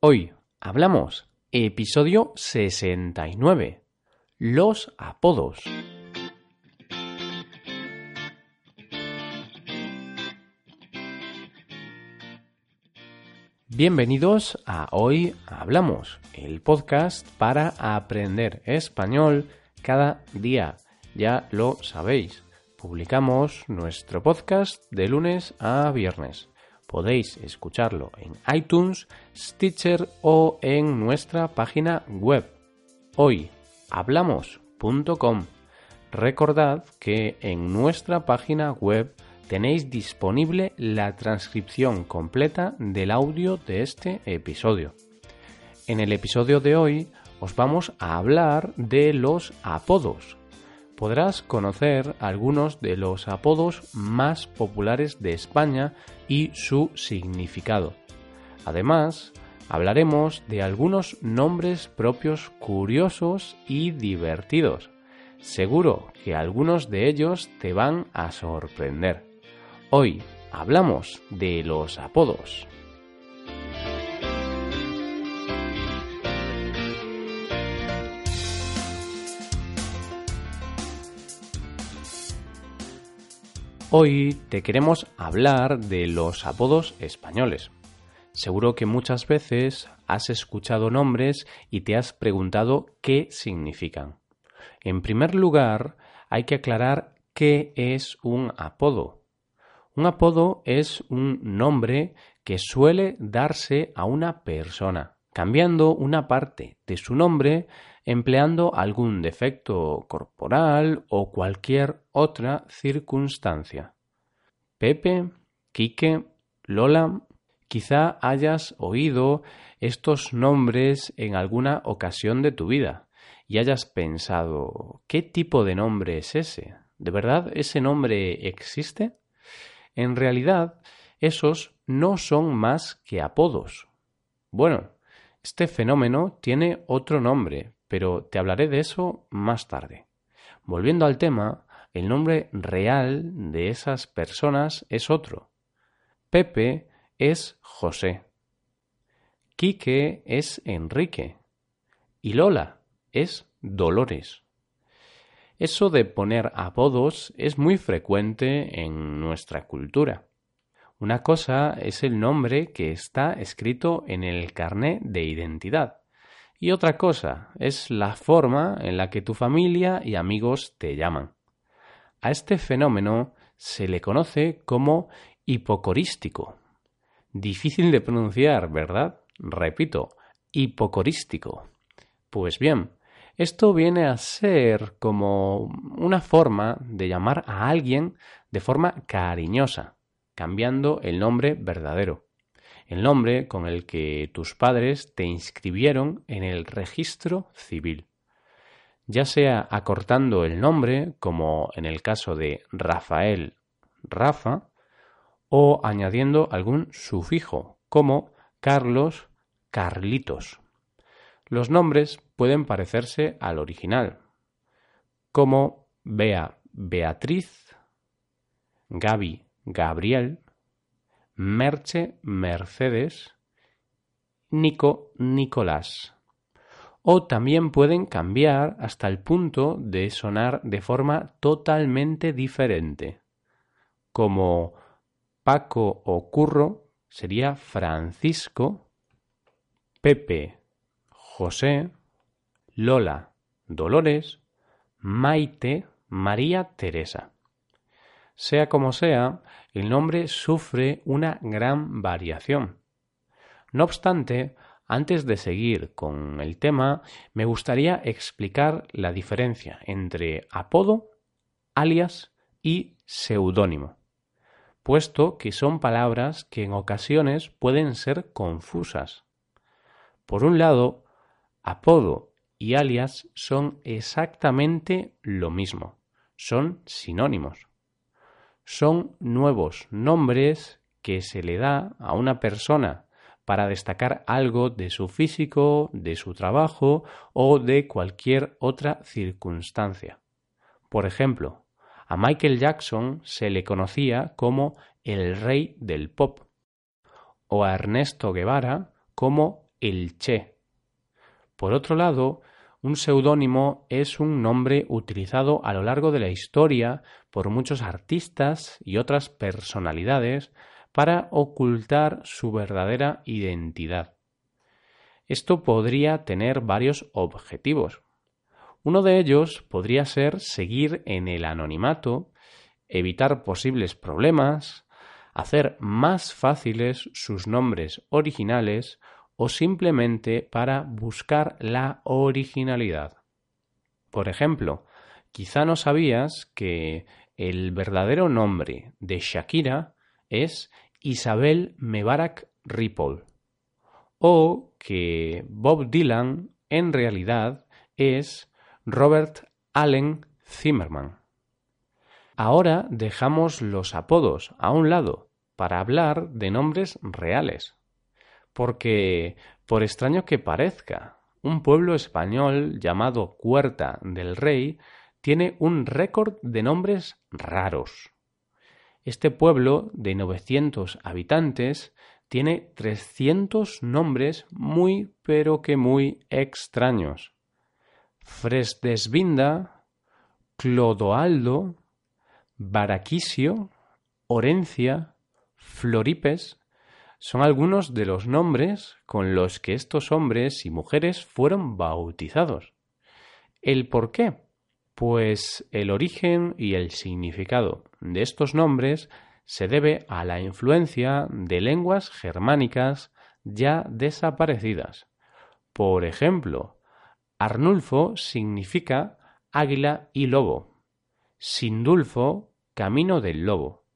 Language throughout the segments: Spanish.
Hoy hablamos episodio 69. Los apodos. Bienvenidos a Hoy Hablamos, el podcast para aprender español cada día. Ya lo sabéis, publicamos nuestro podcast de lunes a viernes. Podéis escucharlo en iTunes, Stitcher o en nuestra página web hoyhablamos.com. Recordad que en nuestra página web tenéis disponible la transcripción completa del audio de este episodio. En el episodio de hoy os vamos a hablar de los apodos. Podrás conocer algunos de los apodos más populares de España y su significado. Además, hablaremos de algunos nombres propios curiosos y divertidos. Seguro que algunos de ellos te van a sorprender. Hoy hablamos de los apodos. Hoy te queremos hablar de los apodos españoles. Seguro que muchas veces has escuchado nombres y te has preguntado qué significan. En primer lugar, hay que aclarar qué es un apodo. Un apodo es un nombre que suele darse a una persona, cambiando una parte de su nombre empleando algún defecto corporal o cualquier otra circunstancia. Pepe, Quique, Lola, quizá hayas oído estos nombres en alguna ocasión de tu vida y hayas pensado, ¿qué tipo de nombre es ese? ¿De verdad ese nombre existe? En realidad, esos no son más que apodos. Bueno, este fenómeno tiene otro nombre, pero te hablaré de eso más tarde. Volviendo al tema, el nombre real de esas personas es otro. Pepe es José. Quique es Enrique. Y Lola es Dolores. Eso de poner apodos es muy frecuente en nuestra cultura. Una cosa es el nombre que está escrito en el carné de identidad y otra cosa es la forma en la que tu familia y amigos te llaman. A este fenómeno se le conoce como hipocorístico. Difícil de pronunciar, ¿verdad? Repito, hipocorístico. Pues bien, esto viene a ser como una forma de llamar a alguien de forma cariñosa, cambiando el nombre verdadero, el nombre con el que tus padres te inscribieron en el registro civil, ya sea acortando el nombre, como en el caso de Rafael Rafa, o añadiendo algún sufijo, como Carlos Carlitos. Los nombres pueden parecerse al original, como Bea Beatriz, Gaby Gabriel, Merche Mercedes, Nico Nicolás. O también pueden cambiar hasta el punto de sonar de forma totalmente diferente, como Paco o Curro sería Francisco, Pepe José, Lola, Dolores, Maite, María Teresa. Sea como sea, el nombre sufre una gran variación. No obstante, antes de seguir con el tema, me gustaría explicar la diferencia entre apodo, alias y seudónimo, puesto que son palabras que en ocasiones pueden ser confusas. Por un lado, apodo y alias son exactamente lo mismo, son sinónimos. Son nuevos nombres que se le da a una persona para destacar algo de su físico, de su trabajo o de cualquier otra circunstancia. Por ejemplo, a Michael Jackson se le conocía como el rey del pop o a Ernesto Guevara como el Che. Por otro lado, un seudónimo es un nombre utilizado a lo largo de la historia por muchos artistas y otras personalidades para ocultar su verdadera identidad. Esto podría tener varios objetivos. Uno de ellos podría ser seguir en el anonimato, evitar posibles problemas, hacer más fáciles sus nombres originales o simplemente para buscar la originalidad. Por ejemplo, quizá no sabías que el verdadero nombre de Shakira es Isabel Mebarak Ripoll o que Bob Dylan en realidad es Robert Allen Zimmerman. Ahora dejamos los apodos a un lado para hablar de nombres reales. Porque, por extraño que parezca, un pueblo español llamado Cuerta del Rey tiene un récord de nombres raros. Este pueblo de 900 habitantes tiene 300 nombres muy pero que muy extraños. Fresdesvinda, Clodoaldo, Baraquisio, Orencia, Floripes, son algunos de los nombres con los que estos hombres y mujeres fueron bautizados. ¿El por qué? Pues el origen y el significado de estos nombres se debe a la influencia de lenguas germánicas ya desaparecidas. Por ejemplo, Arnulfo significa águila y lobo, Sindulfo camino del lobo,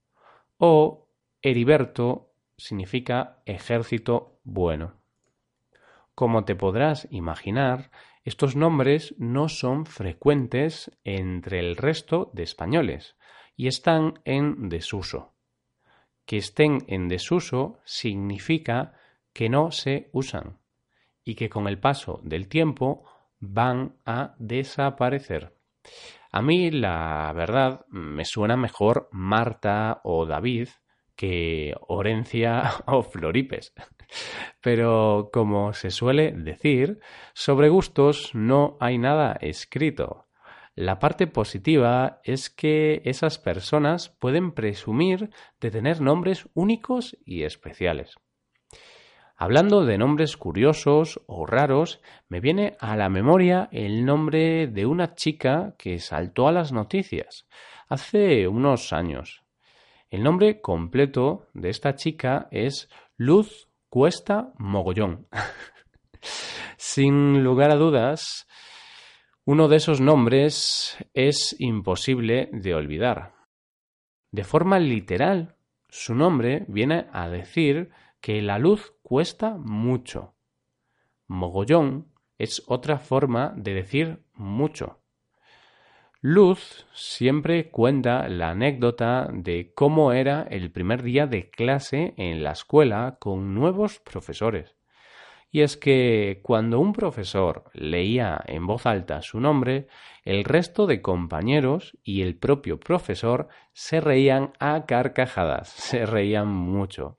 o Heriberto significa ejército bueno. Como te podrás imaginar, estos nombres no son frecuentes entre el resto de españoles y están en desuso que estén en desuso significa que no se usan y que con el paso del tiempo van a desaparecer. A mí, la verdad, me suena mejor Marta o David que Orencia o Floripes. Pero, como se suele decir, sobre gustos no hay nada escrito. La parte positiva es que esas personas pueden presumir de tener nombres únicos y especiales. Hablando de nombres curiosos o raros, me viene a la memoria el nombre de una chica que saltó a las noticias hace unos años. El nombre completo de esta chica es Luz Cuesta Mogollón. Sin lugar a dudas, uno de esos nombres es imposible de olvidar. De forma literal, su nombre viene a decir que la luz cuesta mucho. Mogollón es otra forma de decir mucho. Luz siempre cuenta la anécdota de cómo era el primer día de clase en la escuela con nuevos profesores. Y es que cuando un profesor leía en voz alta su nombre, el resto de compañeros y el propio profesor se reían a carcajadas, se reían mucho.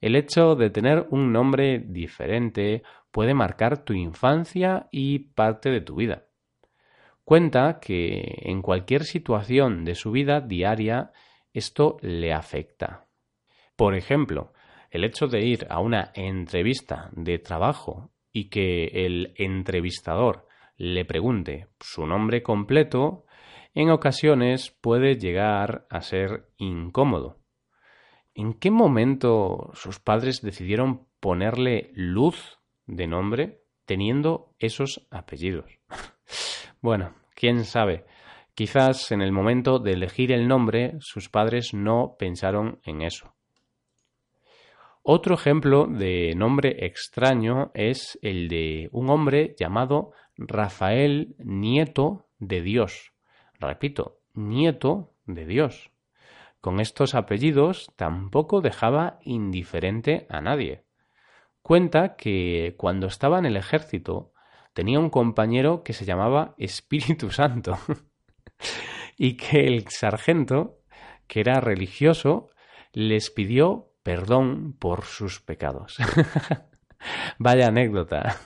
El hecho de tener un nombre diferente puede marcar tu infancia y parte de tu vida. Cuenta que en cualquier situación de su vida diaria esto le afecta. Por ejemplo, el hecho de ir a una entrevista de trabajo y que el entrevistador le pregunte su nombre completo, en ocasiones puede llegar a ser incómodo. ¿En qué momento sus padres decidieron ponerle luz de nombre teniendo esos apellidos? bueno, quién sabe. Quizás en el momento de elegir el nombre sus padres no pensaron en eso. Otro ejemplo de nombre extraño es el de un hombre llamado Rafael Nieto de Dios. Repito, Nieto de Dios. Con estos apellidos tampoco dejaba indiferente a nadie. Cuenta que cuando estaba en el ejército tenía un compañero que se llamaba Espíritu Santo y que el sargento, que era religioso, les pidió perdón por sus pecados. Vaya anécdota.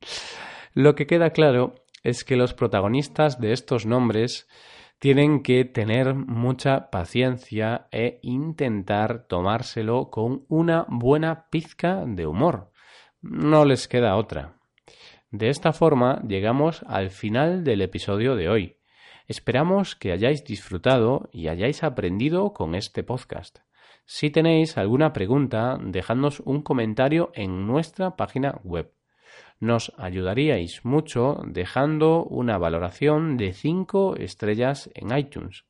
Lo que queda claro es que los protagonistas de estos nombres tienen que tener mucha paciencia e intentar tomárselo con una buena pizca de humor. No les queda otra. De esta forma llegamos al final del episodio de hoy. Esperamos que hayáis disfrutado y hayáis aprendido con este podcast. Si tenéis alguna pregunta, dejadnos un comentario en nuestra página web. Nos ayudaríais mucho dejando una valoración de 5 estrellas en iTunes.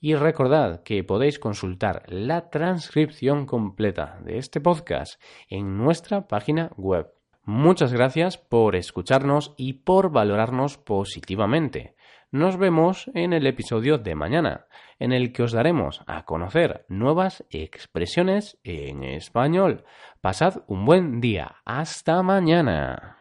Y recordad que podéis consultar la transcripción completa de este podcast en nuestra página web. Muchas gracias por escucharnos y por valorarnos positivamente. Nos vemos en el episodio de mañana, en el que os daremos a conocer nuevas expresiones en español. Pasad un buen día. Hasta mañana.